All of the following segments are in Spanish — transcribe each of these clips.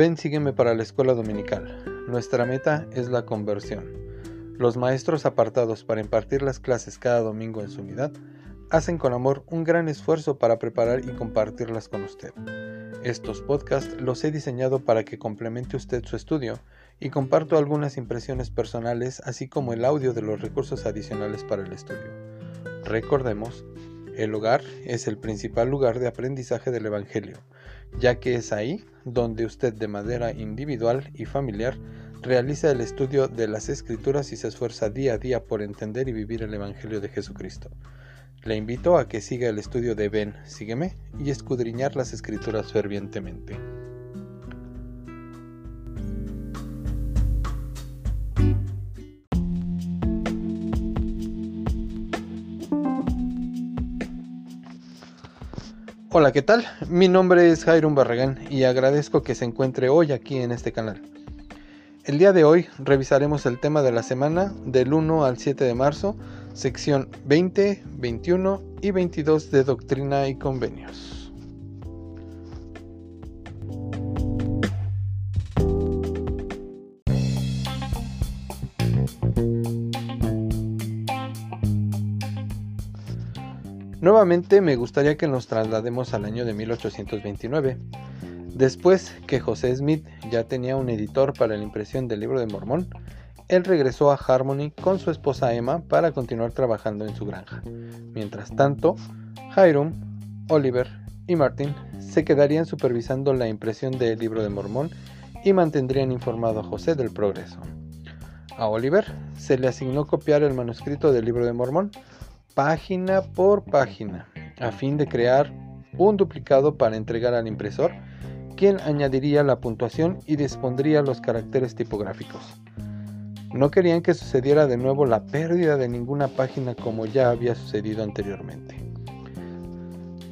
Ven, sígueme para la escuela dominical. Nuestra meta es la conversión. Los maestros apartados para impartir las clases cada domingo en su unidad hacen con amor un gran esfuerzo para preparar y compartirlas con usted. Estos podcasts los he diseñado para que complemente usted su estudio y comparto algunas impresiones personales así como el audio de los recursos adicionales para el estudio. Recordemos, el hogar es el principal lugar de aprendizaje del Evangelio, ya que es ahí donde usted de manera individual y familiar realiza el estudio de las escrituras y se esfuerza día a día por entender y vivir el Evangelio de Jesucristo. Le invito a que siga el estudio de Ven, sígueme y escudriñar las escrituras fervientemente. Hola, ¿qué tal? Mi nombre es Jairon Barragán y agradezco que se encuentre hoy aquí en este canal. El día de hoy revisaremos el tema de la semana del 1 al 7 de marzo sección 20, 21 y 22 de Doctrina y Convenios. Nuevamente me gustaría que nos traslademos al año de 1829, después que José Smith ya tenía un editor para la impresión del libro de Mormón, él regresó a Harmony con su esposa Emma para continuar trabajando en su granja. Mientras tanto, Hiram, Oliver y Martin se quedarían supervisando la impresión del libro de Mormón y mantendrían informado a José del progreso. A Oliver se le asignó copiar el manuscrito del libro de Mormón página por página, a fin de crear un duplicado para entregar al impresor, quien añadiría la puntuación y dispondría los caracteres tipográficos. No querían que sucediera de nuevo la pérdida de ninguna página como ya había sucedido anteriormente.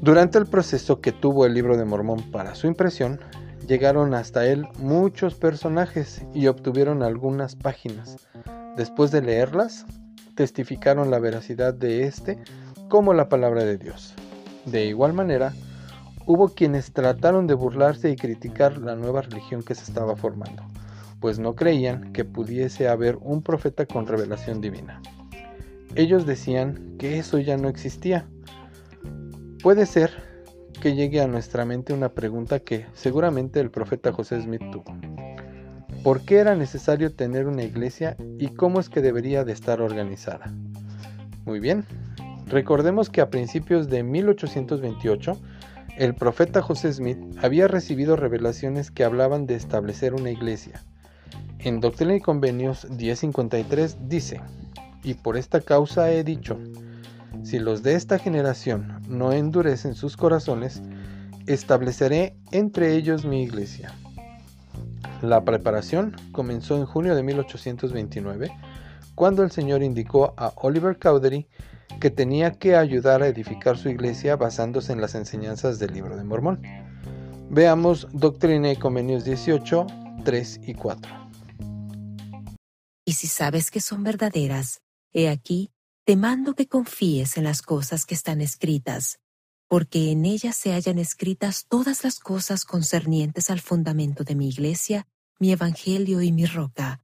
Durante el proceso que tuvo el libro de Mormón para su impresión, llegaron hasta él muchos personajes y obtuvieron algunas páginas. Después de leerlas, testificaron la veracidad de éste como la palabra de Dios. De igual manera, hubo quienes trataron de burlarse y criticar la nueva religión que se estaba formando pues no creían que pudiese haber un profeta con revelación divina. Ellos decían que eso ya no existía. Puede ser que llegue a nuestra mente una pregunta que seguramente el profeta José Smith tuvo. ¿Por qué era necesario tener una iglesia y cómo es que debería de estar organizada? Muy bien, recordemos que a principios de 1828 el profeta José Smith había recibido revelaciones que hablaban de establecer una iglesia, en Doctrina y Convenios 1053 dice, y por esta causa he dicho, si los de esta generación no endurecen sus corazones, estableceré entre ellos mi iglesia. La preparación comenzó en junio de 1829, cuando el Señor indicó a Oliver Cowdery que tenía que ayudar a edificar su iglesia basándose en las enseñanzas del libro de Mormón. Veamos Doctrina y Convenios 18, 3 y 4. Y si sabes que son verdaderas, he aquí, te mando que confíes en las cosas que están escritas, porque en ellas se hallan escritas todas las cosas concernientes al fundamento de mi iglesia, mi evangelio y mi roca.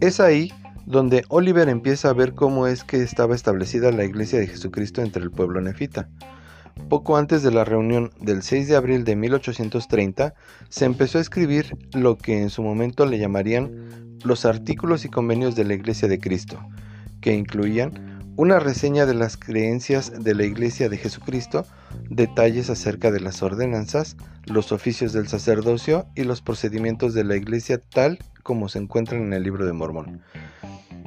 Es ahí donde Oliver empieza a ver cómo es que estaba establecida la iglesia de Jesucristo entre el pueblo nefita. Poco antes de la reunión del 6 de abril de 1830, se empezó a escribir lo que en su momento le llamarían los artículos y convenios de la Iglesia de Cristo, que incluían una reseña de las creencias de la Iglesia de Jesucristo, detalles acerca de las ordenanzas, los oficios del sacerdocio y los procedimientos de la Iglesia tal como se encuentran en el libro de Mormón.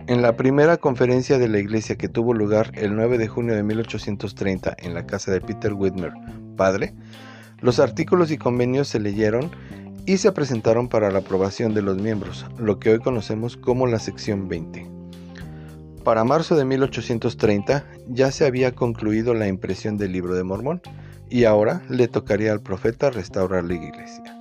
En la primera conferencia de la iglesia que tuvo lugar el 9 de junio de 1830 en la casa de Peter Whitmer, padre, los artículos y convenios se leyeron y se presentaron para la aprobación de los miembros, lo que hoy conocemos como la sección 20. Para marzo de 1830 ya se había concluido la impresión del libro de Mormón y ahora le tocaría al profeta restaurar la iglesia.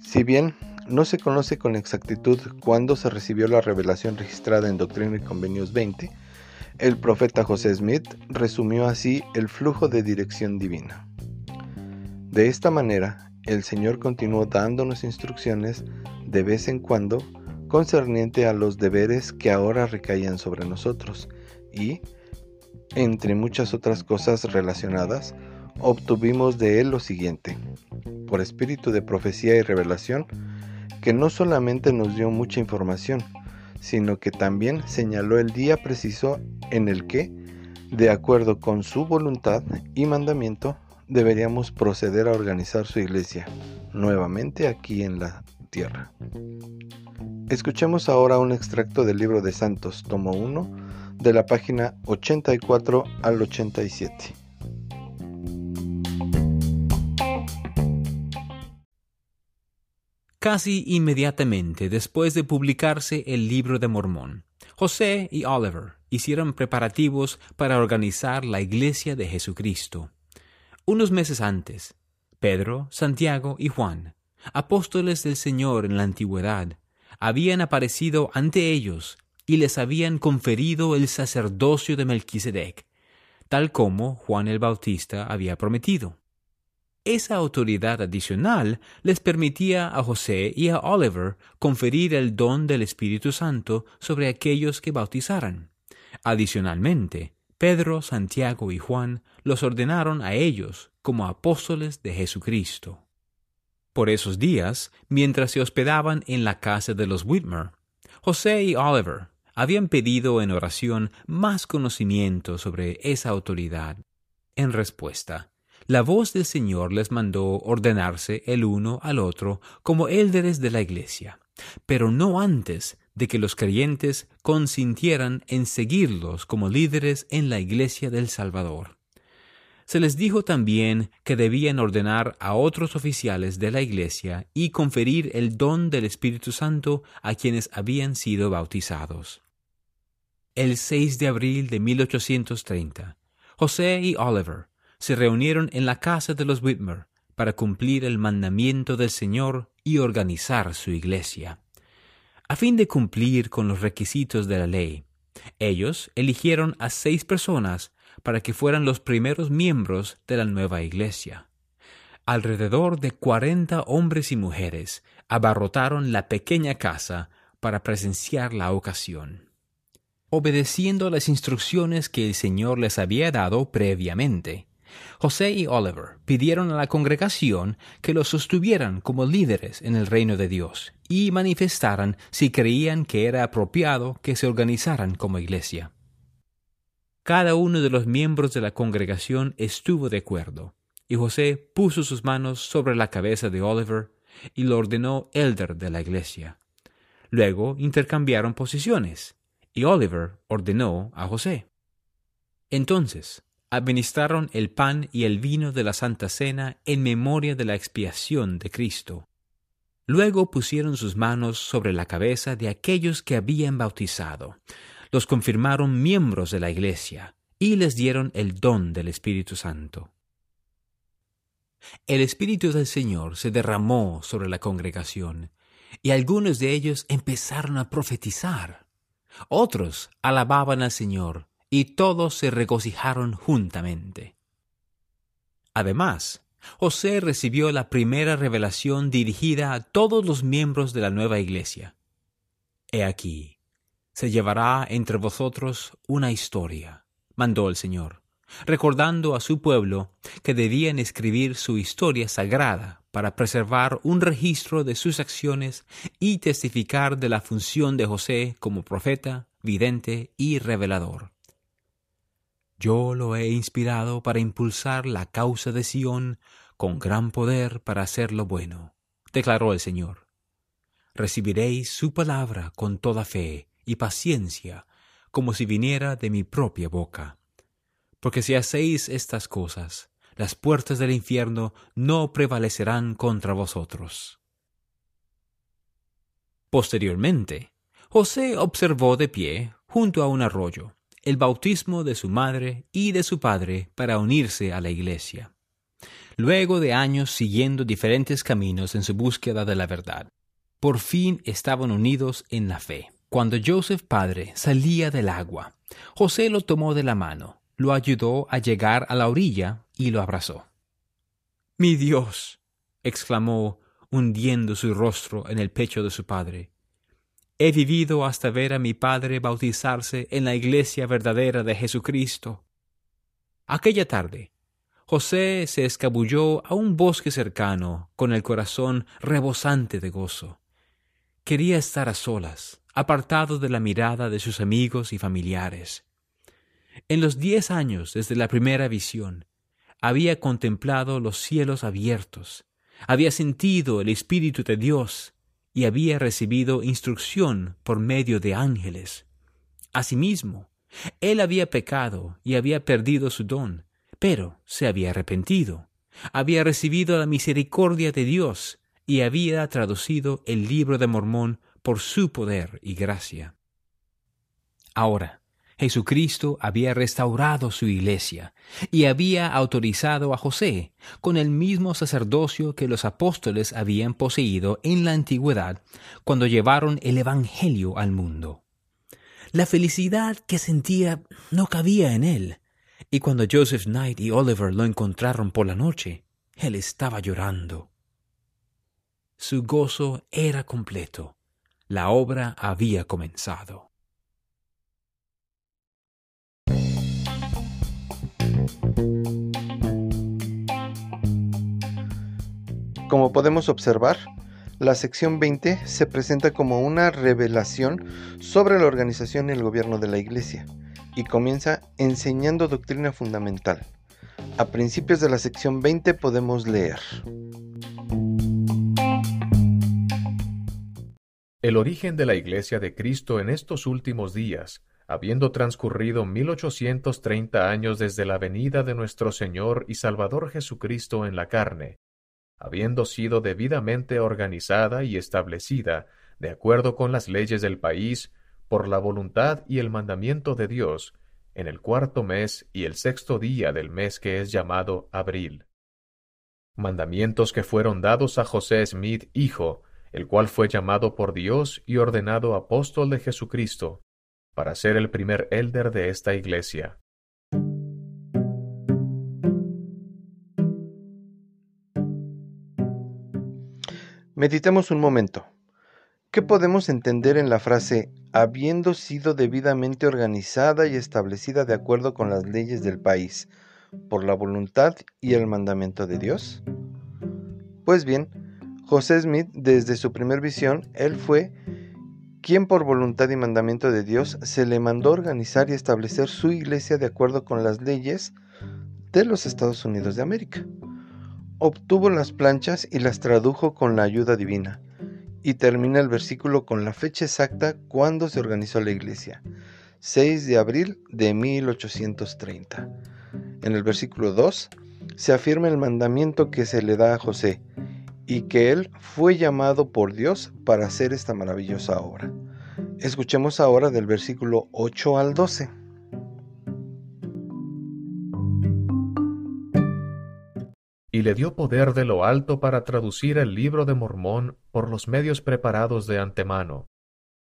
Si bien no se conoce con exactitud cuándo se recibió la revelación registrada en Doctrina y Convenios 20. El profeta José Smith resumió así el flujo de dirección divina. De esta manera, el Señor continuó dándonos instrucciones de vez en cuando concerniente a los deberes que ahora recaían sobre nosotros y, entre muchas otras cosas relacionadas, obtuvimos de él lo siguiente, por espíritu de profecía y revelación, que no solamente nos dio mucha información, sino que también señaló el día preciso en el que, de acuerdo con su voluntad y mandamiento, deberíamos proceder a organizar su iglesia nuevamente aquí en la tierra. Escuchemos ahora un extracto del libro de Santos, tomo 1, de la página 84 al 87. Casi inmediatamente después de publicarse el libro de Mormón, José y Oliver hicieron preparativos para organizar la Iglesia de Jesucristo. Unos meses antes, Pedro, Santiago y Juan, apóstoles del Señor en la antigüedad, habían aparecido ante ellos y les habían conferido el sacerdocio de Melquisedec, tal como Juan el Bautista había prometido. Esa autoridad adicional les permitía a José y a Oliver conferir el don del Espíritu Santo sobre aquellos que bautizaran. Adicionalmente, Pedro, Santiago y Juan los ordenaron a ellos como apóstoles de Jesucristo. Por esos días, mientras se hospedaban en la casa de los Whitmer, José y Oliver habían pedido en oración más conocimiento sobre esa autoridad. En respuesta, la voz del Señor les mandó ordenarse el uno al otro como élderes de la Iglesia, pero no antes de que los creyentes consintieran en seguirlos como líderes en la Iglesia del Salvador. Se les dijo también que debían ordenar a otros oficiales de la Iglesia y conferir el don del Espíritu Santo a quienes habían sido bautizados. El 6 de abril de 1830, José y Oliver se reunieron en la casa de los Whitmer para cumplir el mandamiento del Señor y organizar su iglesia. A fin de cumplir con los requisitos de la ley, ellos eligieron a seis personas para que fueran los primeros miembros de la nueva iglesia. Alrededor de cuarenta hombres y mujeres abarrotaron la pequeña casa para presenciar la ocasión. Obedeciendo las instrucciones que el Señor les había dado previamente, José y Oliver pidieron a la congregación que los sostuvieran como líderes en el reino de Dios y manifestaran si creían que era apropiado que se organizaran como iglesia. Cada uno de los miembros de la congregación estuvo de acuerdo, y José puso sus manos sobre la cabeza de Oliver y lo ordenó elder de la iglesia. Luego intercambiaron posiciones, y Oliver ordenó a José. Entonces, administraron el pan y el vino de la Santa Cena en memoria de la expiación de Cristo. Luego pusieron sus manos sobre la cabeza de aquellos que habían bautizado, los confirmaron miembros de la Iglesia y les dieron el don del Espíritu Santo. El Espíritu del Señor se derramó sobre la congregación, y algunos de ellos empezaron a profetizar. Otros alababan al Señor y todos se regocijaron juntamente. Además, José recibió la primera revelación dirigida a todos los miembros de la nueva iglesia. He aquí, se llevará entre vosotros una historia, mandó el Señor, recordando a su pueblo que debían escribir su historia sagrada para preservar un registro de sus acciones y testificar de la función de José como profeta, vidente y revelador. Yo lo he inspirado para impulsar la causa de Sión con gran poder para hacer lo bueno, declaró el Señor. Recibiréis su palabra con toda fe y paciencia, como si viniera de mi propia boca. Porque si hacéis estas cosas, las puertas del infierno no prevalecerán contra vosotros. Posteriormente, José observó de pie, junto a un arroyo, el bautismo de su madre y de su padre para unirse a la Iglesia. Luego de años siguiendo diferentes caminos en su búsqueda de la verdad, por fin estaban unidos en la fe. Cuando Joseph padre salía del agua, José lo tomó de la mano, lo ayudó a llegar a la orilla y lo abrazó. Mi Dios. exclamó, hundiendo su rostro en el pecho de su padre. He vivido hasta ver a mi padre bautizarse en la iglesia verdadera de Jesucristo. Aquella tarde, José se escabulló a un bosque cercano con el corazón rebosante de gozo. Quería estar a solas, apartado de la mirada de sus amigos y familiares. En los diez años desde la primera visión, había contemplado los cielos abiertos, había sentido el Espíritu de Dios y había recibido instrucción por medio de ángeles. Asimismo, él había pecado y había perdido su don, pero se había arrepentido, había recibido la misericordia de Dios y había traducido el libro de Mormón por su poder y gracia. Ahora, Jesucristo había restaurado su iglesia y había autorizado a José, con el mismo sacerdocio que los apóstoles habían poseído en la antigüedad cuando llevaron el Evangelio al mundo. La felicidad que sentía no cabía en él, y cuando Joseph Knight y Oliver lo encontraron por la noche, él estaba llorando. Su gozo era completo. La obra había comenzado. Como podemos observar, la sección 20 se presenta como una revelación sobre la organización y el gobierno de la Iglesia y comienza enseñando doctrina fundamental. A principios de la sección 20 podemos leer. El origen de la Iglesia de Cristo en estos últimos días, habiendo transcurrido 1830 años desde la venida de nuestro Señor y Salvador Jesucristo en la carne, habiendo sido debidamente organizada y establecida de acuerdo con las leyes del país, por la voluntad y el mandamiento de Dios, en el cuarto mes y el sexto día del mes que es llamado abril. Mandamientos que fueron dados a José Smith, hijo, el cual fue llamado por Dios y ordenado apóstol de Jesucristo, para ser el primer elder de esta iglesia. Meditemos un momento. ¿Qué podemos entender en la frase habiendo sido debidamente organizada y establecida de acuerdo con las leyes del país, por la voluntad y el mandamiento de Dios? Pues bien, José Smith, desde su primer visión, él fue quien por voluntad y mandamiento de Dios se le mandó organizar y establecer su iglesia de acuerdo con las leyes de los Estados Unidos de América. Obtuvo las planchas y las tradujo con la ayuda divina y termina el versículo con la fecha exacta cuando se organizó la iglesia, 6 de abril de 1830. En el versículo 2 se afirma el mandamiento que se le da a José y que él fue llamado por Dios para hacer esta maravillosa obra. Escuchemos ahora del versículo 8 al 12. y le dio poder de lo alto para traducir el libro de Mormón por los medios preparados de antemano,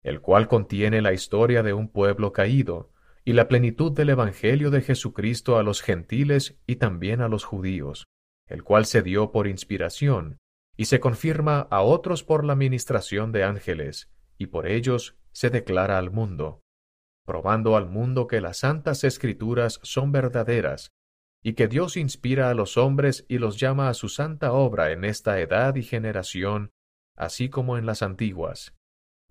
el cual contiene la historia de un pueblo caído y la plenitud del Evangelio de Jesucristo a los gentiles y también a los judíos, el cual se dio por inspiración y se confirma a otros por la ministración de ángeles, y por ellos se declara al mundo, probando al mundo que las santas escrituras son verdaderas y que Dios inspira a los hombres y los llama a su santa obra en esta edad y generación, así como en las antiguas,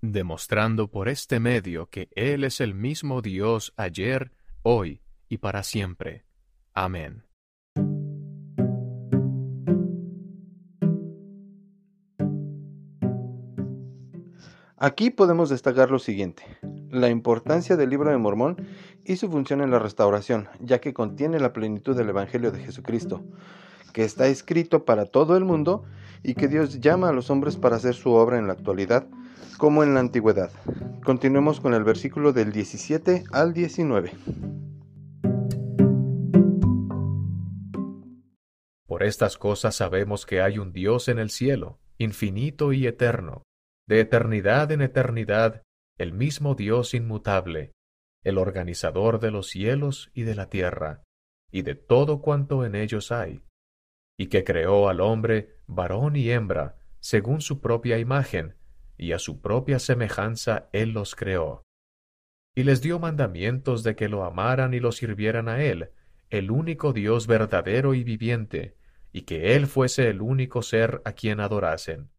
demostrando por este medio que Él es el mismo Dios ayer, hoy y para siempre. Amén. Aquí podemos destacar lo siguiente la importancia del libro de Mormón y su función en la restauración, ya que contiene la plenitud del Evangelio de Jesucristo, que está escrito para todo el mundo y que Dios llama a los hombres para hacer su obra en la actualidad como en la antigüedad. Continuemos con el versículo del 17 al 19. Por estas cosas sabemos que hay un Dios en el cielo, infinito y eterno, de eternidad en eternidad, el mismo Dios inmutable, el organizador de los cielos y de la tierra, y de todo cuanto en ellos hay, y que creó al hombre varón y hembra, según su propia imagen, y a su propia semejanza él los creó. Y les dio mandamientos de que lo amaran y lo sirvieran a él, el único Dios verdadero y viviente, y que él fuese el único ser a quien adorasen.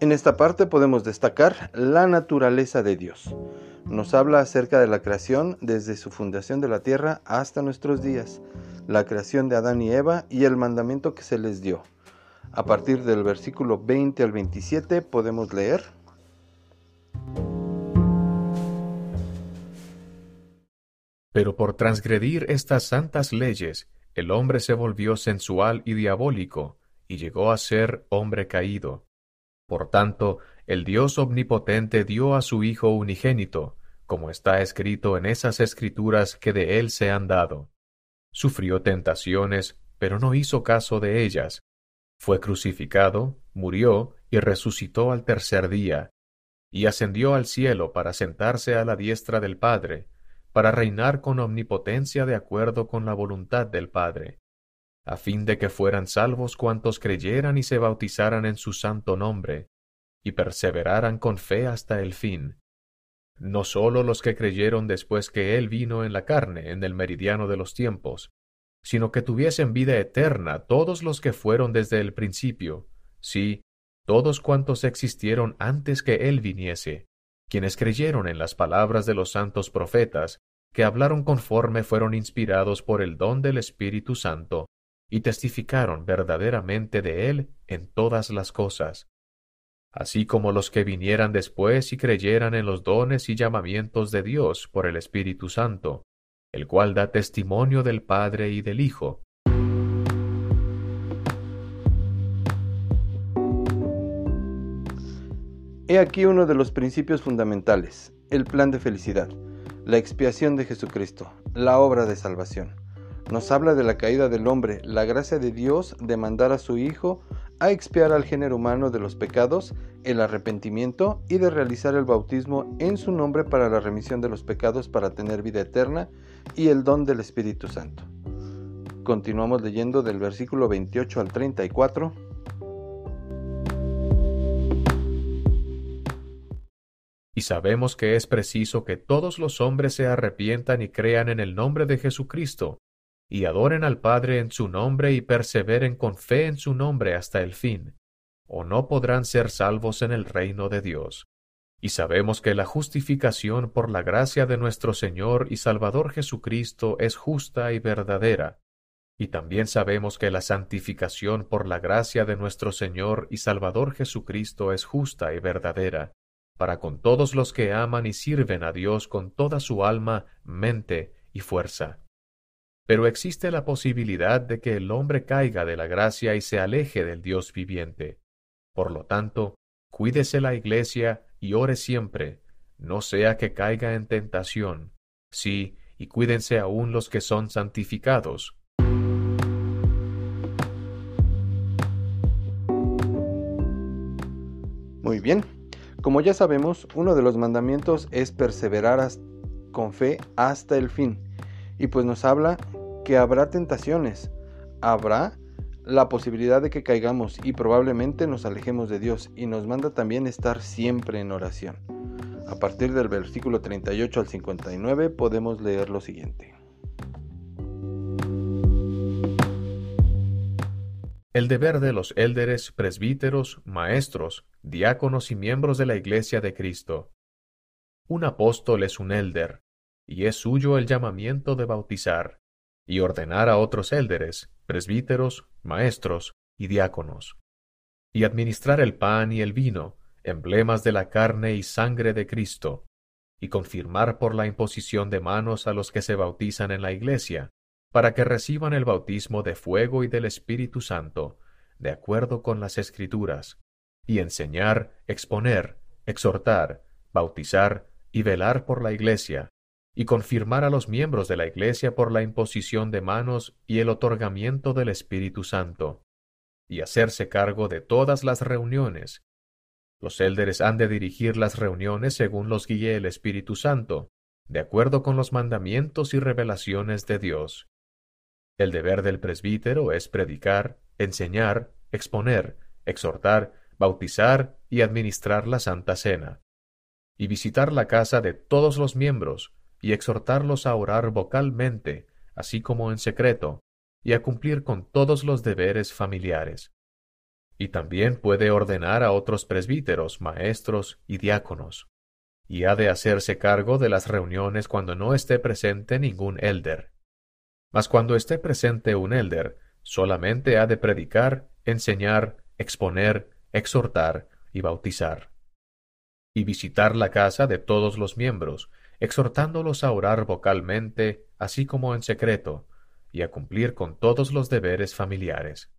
En esta parte podemos destacar la naturaleza de Dios. Nos habla acerca de la creación desde su fundación de la tierra hasta nuestros días, la creación de Adán y Eva y el mandamiento que se les dio. A partir del versículo 20 al 27 podemos leer. Pero por transgredir estas santas leyes, el hombre se volvió sensual y diabólico, y llegó a ser hombre caído por tanto, el Dios omnipotente dio a su Hijo unigénito, como está escrito en esas escrituras que de él se han dado. Sufrió tentaciones, pero no hizo caso de ellas. Fue crucificado, murió y resucitó al tercer día, y ascendió al cielo para sentarse a la diestra del Padre, para reinar con omnipotencia de acuerdo con la voluntad del Padre a fin de que fueran salvos cuantos creyeran y se bautizaran en su santo nombre, y perseveraran con fe hasta el fin. No sólo los que creyeron después que Él vino en la carne, en el meridiano de los tiempos, sino que tuviesen vida eterna todos los que fueron desde el principio, sí, todos cuantos existieron antes que Él viniese, quienes creyeron en las palabras de los santos profetas, que hablaron conforme fueron inspirados por el don del Espíritu Santo, y testificaron verdaderamente de él en todas las cosas, así como los que vinieran después y creyeran en los dones y llamamientos de Dios por el Espíritu Santo, el cual da testimonio del Padre y del Hijo. He aquí uno de los principios fundamentales, el plan de felicidad, la expiación de Jesucristo, la obra de salvación nos habla de la caída del hombre, la gracia de Dios de mandar a su Hijo a expiar al género humano de los pecados, el arrepentimiento y de realizar el bautismo en su nombre para la remisión de los pecados para tener vida eterna y el don del Espíritu Santo. Continuamos leyendo del versículo 28 al 34. Y sabemos que es preciso que todos los hombres se arrepientan y crean en el nombre de Jesucristo y adoren al Padre en su nombre y perseveren con fe en su nombre hasta el fin, o no podrán ser salvos en el reino de Dios. Y sabemos que la justificación por la gracia de nuestro Señor y Salvador Jesucristo es justa y verdadera. Y también sabemos que la santificación por la gracia de nuestro Señor y Salvador Jesucristo es justa y verdadera, para con todos los que aman y sirven a Dios con toda su alma, mente y fuerza. Pero existe la posibilidad de que el hombre caiga de la gracia y se aleje del Dios viviente. Por lo tanto, cuídese la iglesia y ore siempre, no sea que caiga en tentación. Sí, y cuídense aún los que son santificados. Muy bien. Como ya sabemos, uno de los mandamientos es perseverar con fe hasta el fin. Y pues nos habla que habrá tentaciones, habrá la posibilidad de que caigamos y probablemente nos alejemos de Dios y nos manda también estar siempre en oración. A partir del versículo 38 al 59 podemos leer lo siguiente. El deber de los élderes, presbíteros, maestros, diáconos y miembros de la Iglesia de Cristo. Un apóstol es un élder, y es suyo el llamamiento de bautizar, y ordenar a otros élderes, presbíteros, maestros y diáconos, y administrar el pan y el vino, emblemas de la carne y sangre de Cristo, y confirmar por la imposición de manos a los que se bautizan en la Iglesia, para que reciban el bautismo de fuego y del Espíritu Santo, de acuerdo con las Escrituras, y enseñar, exponer, exhortar, bautizar y velar por la Iglesia, y confirmar a los miembros de la Iglesia por la imposición de manos y el otorgamiento del Espíritu Santo, y hacerse cargo de todas las reuniones, Los élderes han de dirigir las reuniones según los guíe el Espíritu Santo, de acuerdo con los mandamientos y revelaciones de Dios. El deber del presbítero es predicar, enseñar, exponer, exhortar, bautizar y administrar la Santa Cena, y visitar la casa de todos los miembros, y exhortarlos a orar vocalmente, así como en secreto, y a cumplir con todos los deberes familiares. Y también puede ordenar a otros presbíteros, maestros y diáconos. Y ha de hacerse cargo de las reuniones cuando no esté presente ningún elder. Mas cuando esté presente un elder, solamente ha de predicar, enseñar, exponer, exhortar y bautizar. Y visitar la casa de todos los miembros, exhortándolos a orar vocalmente, así como en secreto, y a cumplir con todos los deberes familiares.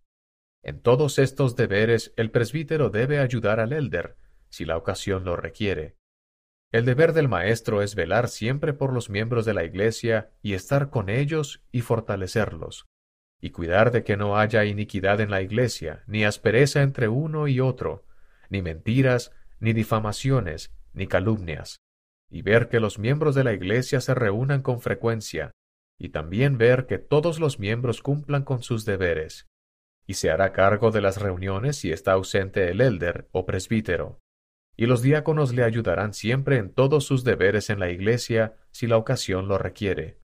En todos estos deberes el presbítero debe ayudar al elder, si la ocasión lo requiere. El deber del maestro es velar siempre por los miembros de la Iglesia y estar con ellos y fortalecerlos, y cuidar de que no haya iniquidad en la Iglesia, ni aspereza entre uno y otro, ni mentiras, ni difamaciones, ni calumnias, y ver que los miembros de la Iglesia se reúnan con frecuencia, y también ver que todos los miembros cumplan con sus deberes, y se hará cargo de las reuniones si está ausente el elder o presbítero. Y los diáconos le ayudarán siempre en todos sus deberes en la iglesia si la ocasión lo requiere.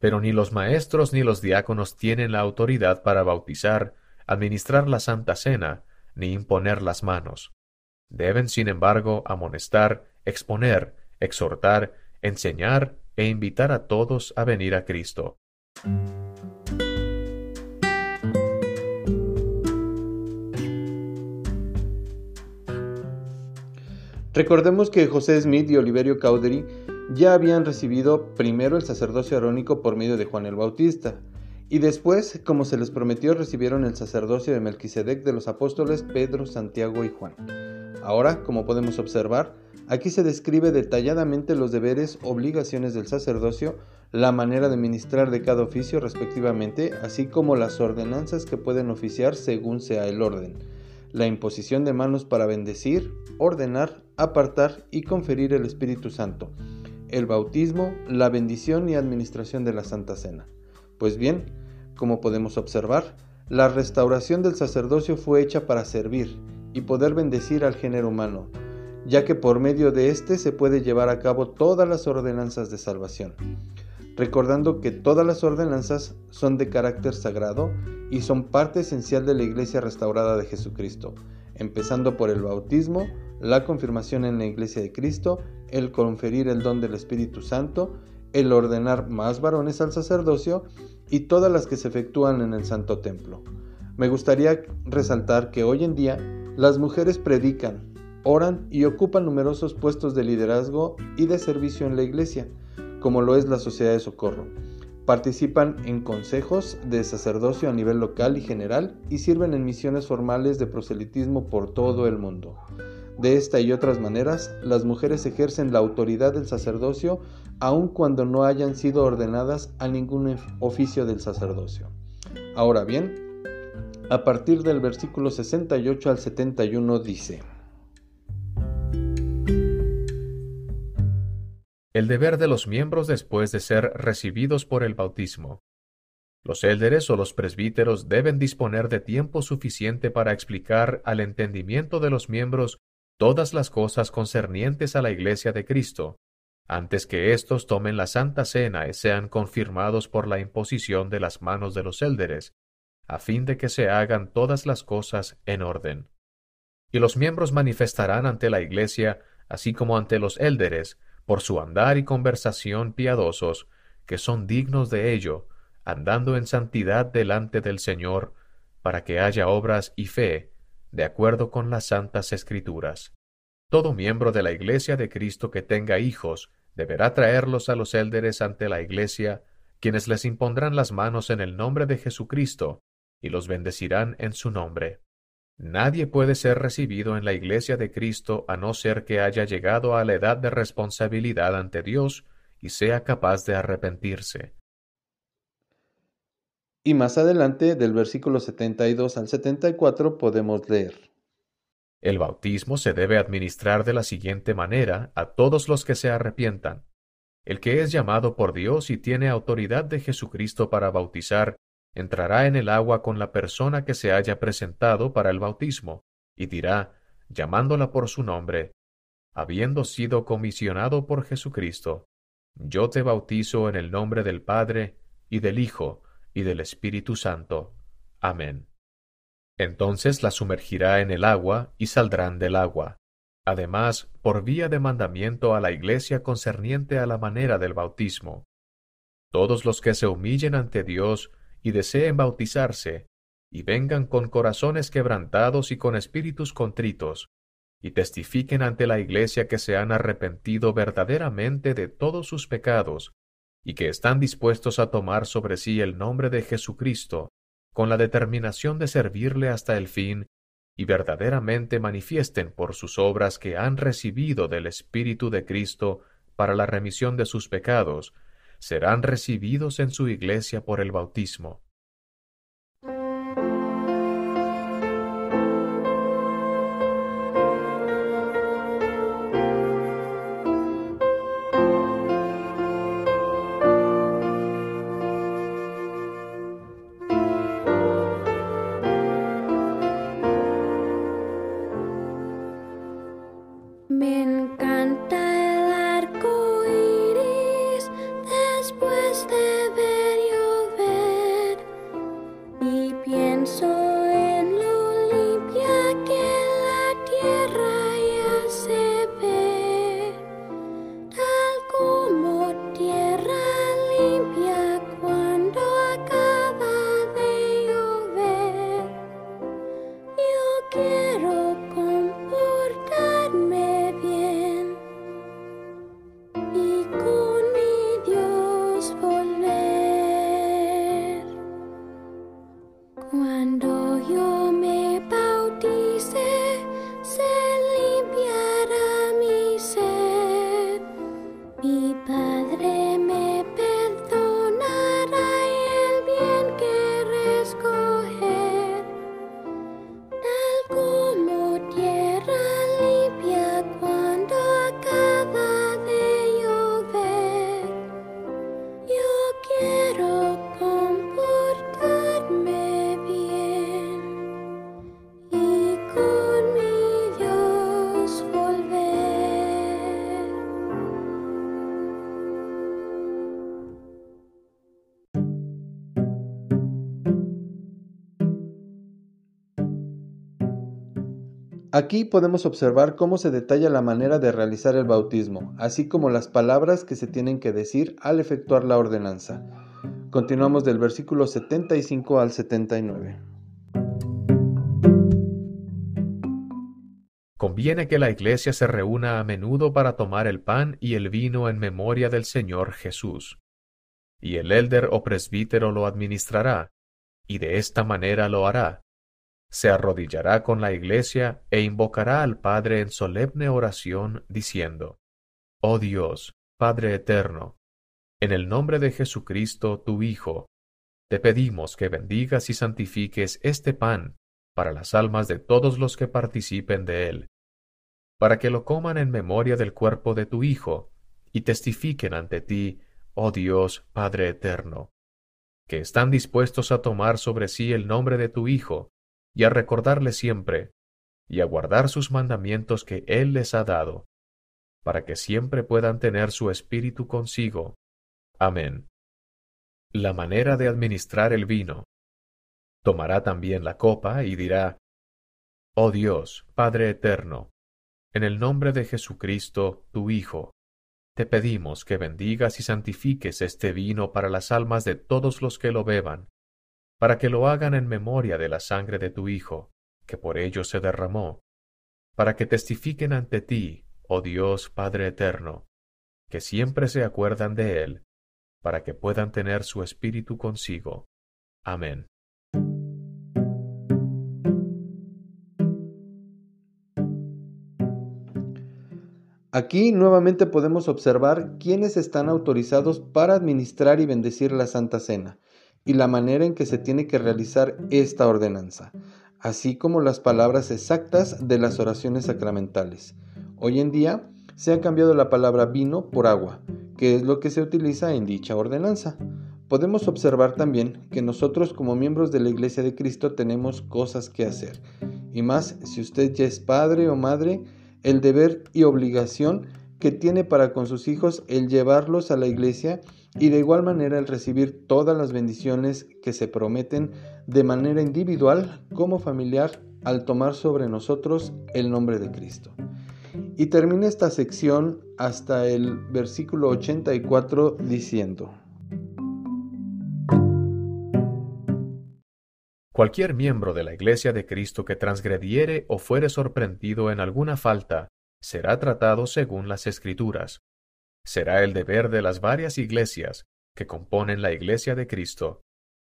Pero ni los maestros ni los diáconos tienen la autoridad para bautizar, administrar la Santa Cena, ni imponer las manos. Deben, sin embargo, amonestar, exponer, exhortar, enseñar e invitar a todos a venir a Cristo. Recordemos que José Smith y Oliverio Cowdery ya habían recibido primero el sacerdocio arónico por medio de Juan el Bautista, y después, como se les prometió, recibieron el sacerdocio de Melquisedec de los apóstoles Pedro, Santiago y Juan. Ahora, como podemos observar, aquí se describe detalladamente los deberes, obligaciones del sacerdocio, la manera de ministrar de cada oficio respectivamente, así como las ordenanzas que pueden oficiar según sea el orden la imposición de manos para bendecir, ordenar, apartar y conferir el Espíritu Santo, el bautismo, la bendición y administración de la Santa Cena. Pues bien, como podemos observar, la restauración del sacerdocio fue hecha para servir y poder bendecir al género humano, ya que por medio de éste se puede llevar a cabo todas las ordenanzas de salvación recordando que todas las ordenanzas son de carácter sagrado y son parte esencial de la Iglesia restaurada de Jesucristo, empezando por el bautismo, la confirmación en la Iglesia de Cristo, el conferir el don del Espíritu Santo, el ordenar más varones al sacerdocio y todas las que se efectúan en el Santo Templo. Me gustaría resaltar que hoy en día las mujeres predican, oran y ocupan numerosos puestos de liderazgo y de servicio en la Iglesia, como lo es la Sociedad de Socorro. Participan en consejos de sacerdocio a nivel local y general y sirven en misiones formales de proselitismo por todo el mundo. De esta y otras maneras, las mujeres ejercen la autoridad del sacerdocio aun cuando no hayan sido ordenadas a ningún oficio del sacerdocio. Ahora bien, a partir del versículo 68 al 71 dice, el deber de los miembros después de ser recibidos por el bautismo. Los élderes o los presbíteros deben disponer de tiempo suficiente para explicar al entendimiento de los miembros todas las cosas concernientes a la Iglesia de Cristo, antes que éstos tomen la Santa Cena y sean confirmados por la imposición de las manos de los élderes, a fin de que se hagan todas las cosas en orden. Y los miembros manifestarán ante la Iglesia, así como ante los élderes, por su andar y conversación piadosos, que son dignos de ello, andando en santidad delante del Señor, para que haya obras y fe, de acuerdo con las santas escrituras. Todo miembro de la Iglesia de Cristo que tenga hijos deberá traerlos a los élderes ante la Iglesia, quienes les impondrán las manos en el nombre de Jesucristo, y los bendecirán en su nombre. Nadie puede ser recibido en la Iglesia de Cristo a no ser que haya llegado a la edad de responsabilidad ante Dios y sea capaz de arrepentirse. Y más adelante, del versículo 72 al 74, podemos leer. El bautismo se debe administrar de la siguiente manera a todos los que se arrepientan. El que es llamado por Dios y tiene autoridad de Jesucristo para bautizar, entrará en el agua con la persona que se haya presentado para el bautismo, y dirá, llamándola por su nombre, habiendo sido comisionado por Jesucristo, yo te bautizo en el nombre del Padre, y del Hijo, y del Espíritu Santo. Amén. Entonces la sumergirá en el agua, y saldrán del agua. Además, por vía de mandamiento a la Iglesia concerniente a la manera del bautismo. Todos los que se humillen ante Dios y deseen bautizarse, y vengan con corazones quebrantados y con espíritus contritos, y testifiquen ante la Iglesia que se han arrepentido verdaderamente de todos sus pecados, y que están dispuestos a tomar sobre sí el nombre de Jesucristo, con la determinación de servirle hasta el fin, y verdaderamente manifiesten por sus obras que han recibido del Espíritu de Cristo para la remisión de sus pecados, serán recibidos en su Iglesia por el bautismo. Aquí podemos observar cómo se detalla la manera de realizar el bautismo, así como las palabras que se tienen que decir al efectuar la ordenanza. Continuamos del versículo 75 al 79. Conviene que la iglesia se reúna a menudo para tomar el pan y el vino en memoria del Señor Jesús. Y el elder o presbítero lo administrará, y de esta manera lo hará, se arrodillará con la iglesia e invocará al Padre en solemne oración, diciendo, Oh Dios, Padre eterno, en el nombre de Jesucristo, tu Hijo, te pedimos que bendigas y santifiques este pan para las almas de todos los que participen de él, para que lo coman en memoria del cuerpo de tu Hijo, y testifiquen ante ti, oh Dios, Padre eterno, que están dispuestos a tomar sobre sí el nombre de tu Hijo, y a recordarle siempre, y a guardar sus mandamientos que Él les ha dado, para que siempre puedan tener su espíritu consigo. Amén. La manera de administrar el vino. Tomará también la copa y dirá, Oh Dios, Padre eterno, en el nombre de Jesucristo, tu Hijo, te pedimos que bendigas y santifiques este vino para las almas de todos los que lo beban, para que lo hagan en memoria de la sangre de tu Hijo, que por ellos se derramó, para que testifiquen ante ti, oh Dios Padre eterno, que siempre se acuerdan de Él, para que puedan tener su espíritu consigo. Amén. Aquí nuevamente podemos observar quiénes están autorizados para administrar y bendecir la Santa Cena y la manera en que se tiene que realizar esta ordenanza. así como las palabras exactas de las oraciones sacramentales. Hoy en día se ha cambiado la palabra vino por agua, que es lo que se utiliza en dicha ordenanza. Podemos observar también que nosotros como miembros de la Iglesia de Cristo tenemos cosas que hacer, y más si usted ya es padre o madre, el deber y obligación que tiene para con sus hijos el llevarlos a la iglesia y de igual manera el recibir todas las bendiciones que se prometen de manera individual como familiar al tomar sobre nosotros el nombre de Cristo. Y termina esta sección hasta el versículo 84 diciendo, Cualquier miembro de la Iglesia de Cristo que transgrediere o fuere sorprendido en alguna falta, será tratado según las Escrituras. Será el deber de las varias iglesias que componen la Iglesia de Cristo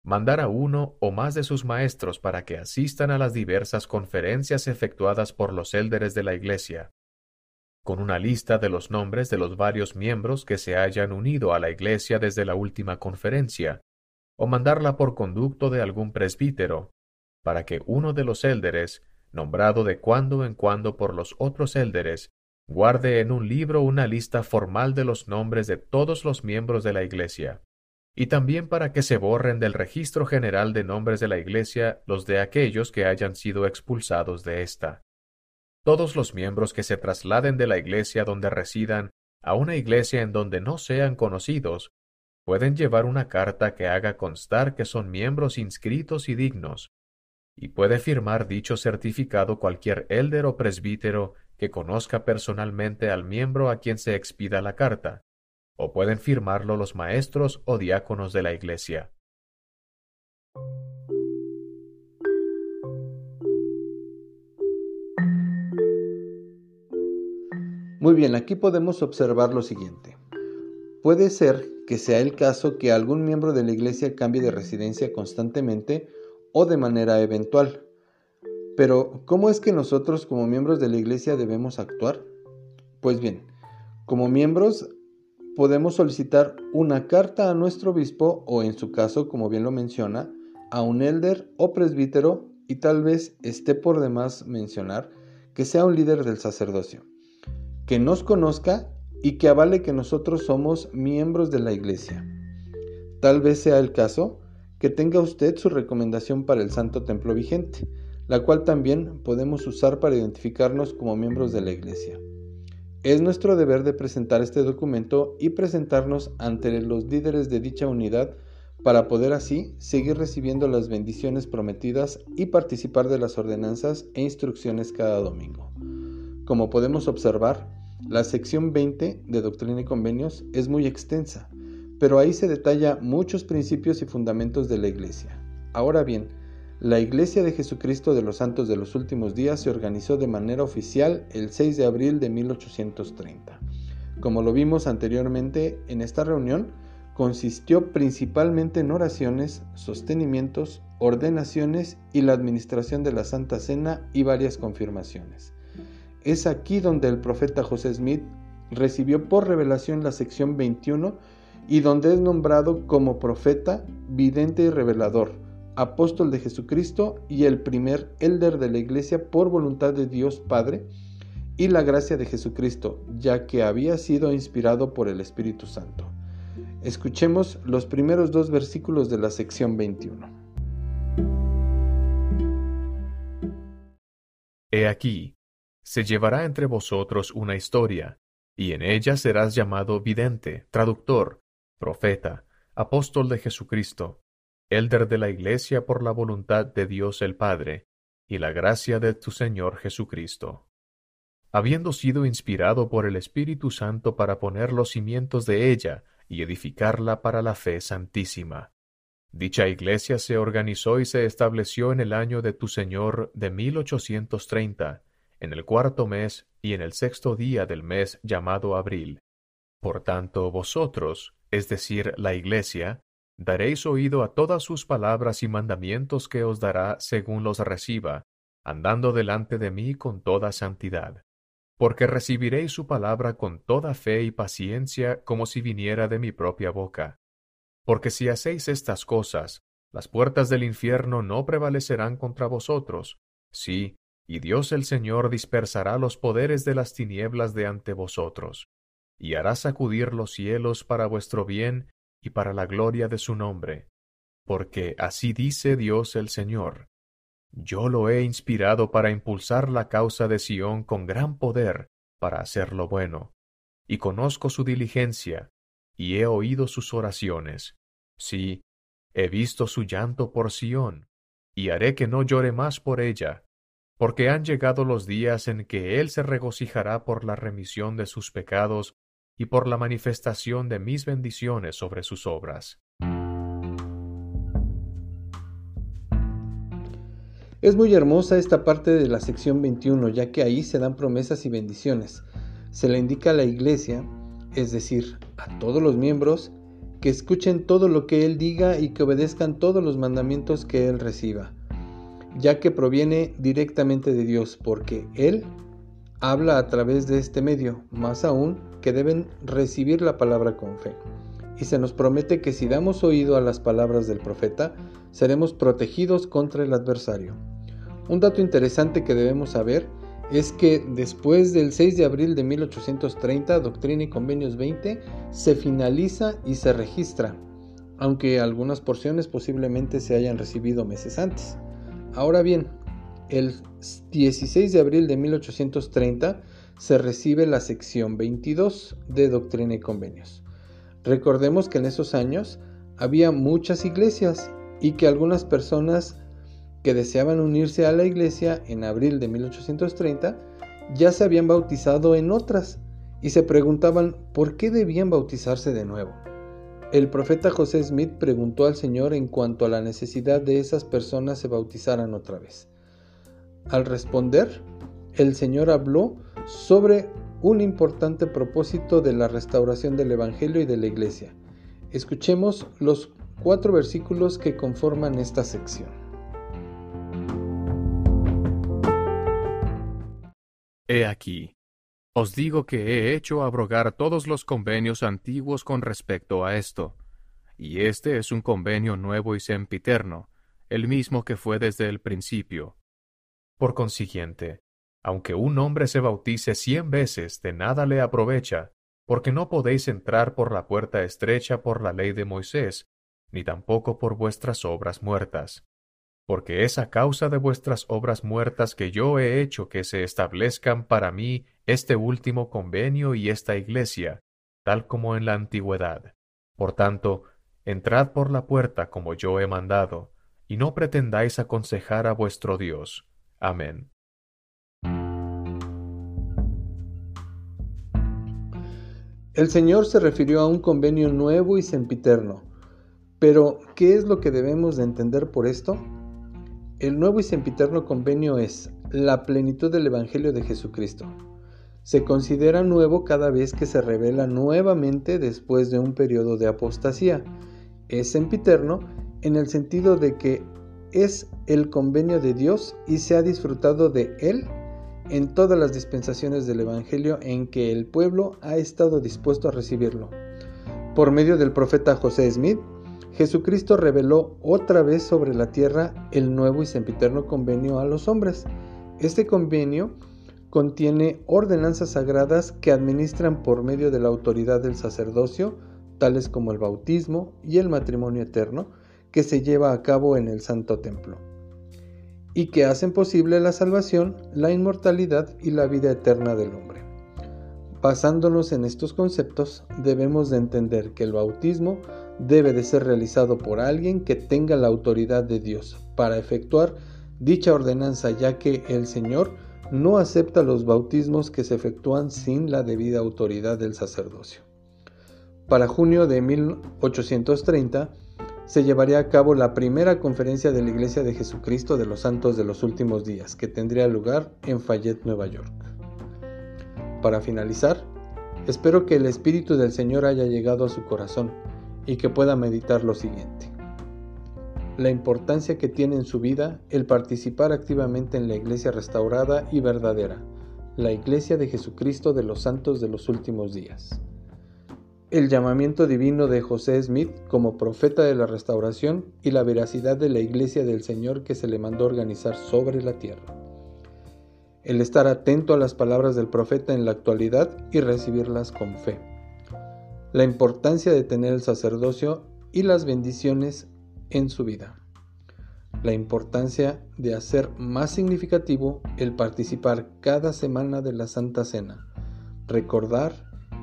mandar a uno o más de sus maestros para que asistan a las diversas conferencias efectuadas por los élderes de la Iglesia, con una lista de los nombres de los varios miembros que se hayan unido a la Iglesia desde la última conferencia, o mandarla por conducto de algún presbítero, para que uno de los élderes nombrado de cuando en cuando por los otros élderes, guarde en un libro una lista formal de los nombres de todos los miembros de la Iglesia, y también para que se borren del registro general de nombres de la Iglesia los de aquellos que hayan sido expulsados de ésta. Todos los miembros que se trasladen de la Iglesia donde residan a una iglesia en donde no sean conocidos, pueden llevar una carta que haga constar que son miembros inscritos y dignos, y puede firmar dicho certificado cualquier élder o presbítero que conozca personalmente al miembro a quien se expida la carta, o pueden firmarlo los maestros o diáconos de la Iglesia. Muy bien, aquí podemos observar lo siguiente. Puede ser que sea el caso que algún miembro de la Iglesia cambie de residencia constantemente o de manera eventual. Pero, ¿cómo es que nosotros como miembros de la iglesia debemos actuar? Pues bien, como miembros podemos solicitar una carta a nuestro obispo o en su caso, como bien lo menciona, a un elder o presbítero y tal vez esté por demás mencionar que sea un líder del sacerdocio, que nos conozca y que avale que nosotros somos miembros de la iglesia. Tal vez sea el caso que tenga usted su recomendación para el Santo Templo vigente, la cual también podemos usar para identificarnos como miembros de la Iglesia. Es nuestro deber de presentar este documento y presentarnos ante los líderes de dicha unidad para poder así seguir recibiendo las bendiciones prometidas y participar de las ordenanzas e instrucciones cada domingo. Como podemos observar, la sección 20 de Doctrina y Convenios es muy extensa, pero ahí se detalla muchos principios y fundamentos de la Iglesia. Ahora bien, la Iglesia de Jesucristo de los Santos de los Últimos Días se organizó de manera oficial el 6 de abril de 1830. Como lo vimos anteriormente, en esta reunión consistió principalmente en oraciones, sostenimientos, ordenaciones y la administración de la Santa Cena y varias confirmaciones. Es aquí donde el profeta José Smith recibió por revelación la sección 21 y donde es nombrado como profeta, vidente y revelador, apóstol de Jesucristo y el primer elder de la iglesia por voluntad de Dios Padre y la gracia de Jesucristo, ya que había sido inspirado por el Espíritu Santo. Escuchemos los primeros dos versículos de la sección 21. He aquí, se llevará entre vosotros una historia, y en ella serás llamado vidente, traductor, profeta, apóstol de Jesucristo, elder de la Iglesia por la voluntad de Dios el Padre, y la gracia de tu Señor Jesucristo. Habiendo sido inspirado por el Espíritu Santo para poner los cimientos de ella y edificarla para la fe santísima. Dicha iglesia se organizó y se estableció en el año de tu Señor de 1830, en el cuarto mes y en el sexto día del mes llamado abril. Por tanto, vosotros, es decir, la Iglesia, daréis oído a todas sus palabras y mandamientos que os dará según los reciba, andando delante de mí con toda santidad. Porque recibiréis su palabra con toda fe y paciencia como si viniera de mi propia boca. Porque si hacéis estas cosas, Las puertas del infierno no prevalecerán contra vosotros. Sí, y Dios el Señor dispersará los poderes de las tinieblas de ante vosotros, y hará sacudir los cielos para vuestro bien y para la gloria de su nombre. Porque así dice Dios el Señor. Yo lo he inspirado para impulsar la causa de Sión con gran poder, para hacer lo bueno. Y conozco su diligencia, y he oído sus oraciones. Sí, he visto su llanto por Sión, y haré que no llore más por ella, porque han llegado los días en que Él se regocijará por la remisión de sus pecados y por la manifestación de mis bendiciones sobre sus obras. Es muy hermosa esta parte de la sección 21, ya que ahí se dan promesas y bendiciones. Se le indica a la iglesia, es decir, a todos los miembros, que escuchen todo lo que Él diga y que obedezcan todos los mandamientos que Él reciba ya que proviene directamente de Dios, porque Él habla a través de este medio, más aún que deben recibir la palabra con fe. Y se nos promete que si damos oído a las palabras del profeta, seremos protegidos contra el adversario. Un dato interesante que debemos saber es que después del 6 de abril de 1830, Doctrina y Convenios 20 se finaliza y se registra, aunque algunas porciones posiblemente se hayan recibido meses antes. Ahora bien, el 16 de abril de 1830 se recibe la sección 22 de Doctrina y Convenios. Recordemos que en esos años había muchas iglesias y que algunas personas que deseaban unirse a la iglesia en abril de 1830 ya se habían bautizado en otras y se preguntaban por qué debían bautizarse de nuevo. El profeta José Smith preguntó al Señor en cuanto a la necesidad de esas personas se bautizaran otra vez. Al responder, el Señor habló sobre un importante propósito de la restauración del Evangelio y de la Iglesia. Escuchemos los cuatro versículos que conforman esta sección. He aquí, os digo que he hecho abrogar todos los convenios antiguos con respecto a esto, y este es un convenio nuevo y sempiterno, el mismo que fue desde el principio. Por consiguiente, aunque un hombre se bautice cien veces, de nada le aprovecha, porque no podéis entrar por la puerta estrecha por la ley de Moisés, ni tampoco por vuestras obras muertas porque es a causa de vuestras obras muertas que yo he hecho que se establezcan para mí este último convenio y esta iglesia, tal como en la antigüedad. Por tanto, entrad por la puerta como yo he mandado, y no pretendáis aconsejar a vuestro Dios. Amén. El Señor se refirió a un convenio nuevo y sempiterno. Pero, ¿qué es lo que debemos de entender por esto? El nuevo y sempiterno convenio es la plenitud del Evangelio de Jesucristo. Se considera nuevo cada vez que se revela nuevamente después de un periodo de apostasía. Es sempiterno en el sentido de que es el convenio de Dios y se ha disfrutado de él en todas las dispensaciones del Evangelio en que el pueblo ha estado dispuesto a recibirlo. Por medio del profeta José Smith, Jesucristo reveló otra vez sobre la tierra el nuevo y sempiterno convenio a los hombres. Este convenio contiene ordenanzas sagradas que administran por medio de la autoridad del sacerdocio, tales como el bautismo y el matrimonio eterno, que se lleva a cabo en el Santo Templo, y que hacen posible la salvación, la inmortalidad y la vida eterna del hombre. Basándonos en estos conceptos, debemos de entender que el bautismo debe de ser realizado por alguien que tenga la autoridad de Dios para efectuar dicha ordenanza, ya que el Señor no acepta los bautismos que se efectúan sin la debida autoridad del sacerdocio. Para junio de 1830 se llevaría a cabo la primera conferencia de la Iglesia de Jesucristo de los Santos de los Últimos Días, que tendría lugar en Fayette, Nueva York. Para finalizar, espero que el Espíritu del Señor haya llegado a su corazón y que pueda meditar lo siguiente. La importancia que tiene en su vida el participar activamente en la iglesia restaurada y verdadera, la iglesia de Jesucristo de los santos de los últimos días. El llamamiento divino de José Smith como profeta de la restauración y la veracidad de la iglesia del Señor que se le mandó organizar sobre la tierra. El estar atento a las palabras del profeta en la actualidad y recibirlas con fe. La importancia de tener el sacerdocio y las bendiciones en su vida. La importancia de hacer más significativo el participar cada semana de la Santa Cena, recordar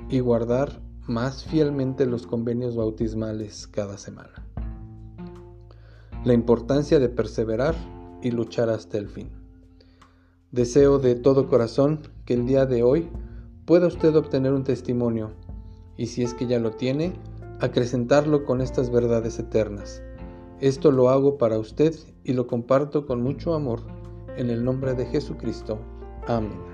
y guardar más fielmente los convenios bautismales cada semana. La importancia de perseverar y luchar hasta el fin. Deseo de todo corazón que el día de hoy pueda usted obtener un testimonio y si es que ya lo tiene, acrecentarlo con estas verdades eternas. Esto lo hago para usted y lo comparto con mucho amor en el nombre de Jesucristo. Amén.